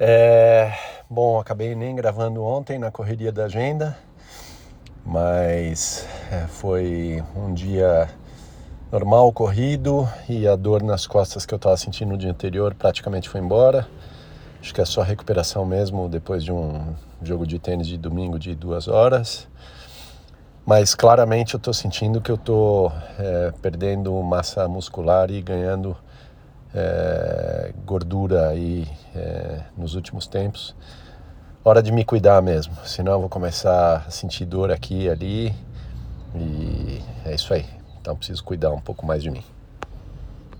É, bom, acabei nem gravando ontem na correria da agenda, mas é, foi um dia normal, corrido e a dor nas costas que eu estava sentindo no dia anterior praticamente foi embora. Acho que é só recuperação mesmo depois de um jogo de tênis de domingo de duas horas. Mas claramente eu estou sentindo que eu estou é, perdendo massa muscular e ganhando é, gordura aí é, nos últimos tempos. Hora de me cuidar mesmo, senão eu vou começar a sentir dor aqui e ali e é isso aí. Então preciso cuidar um pouco mais de mim.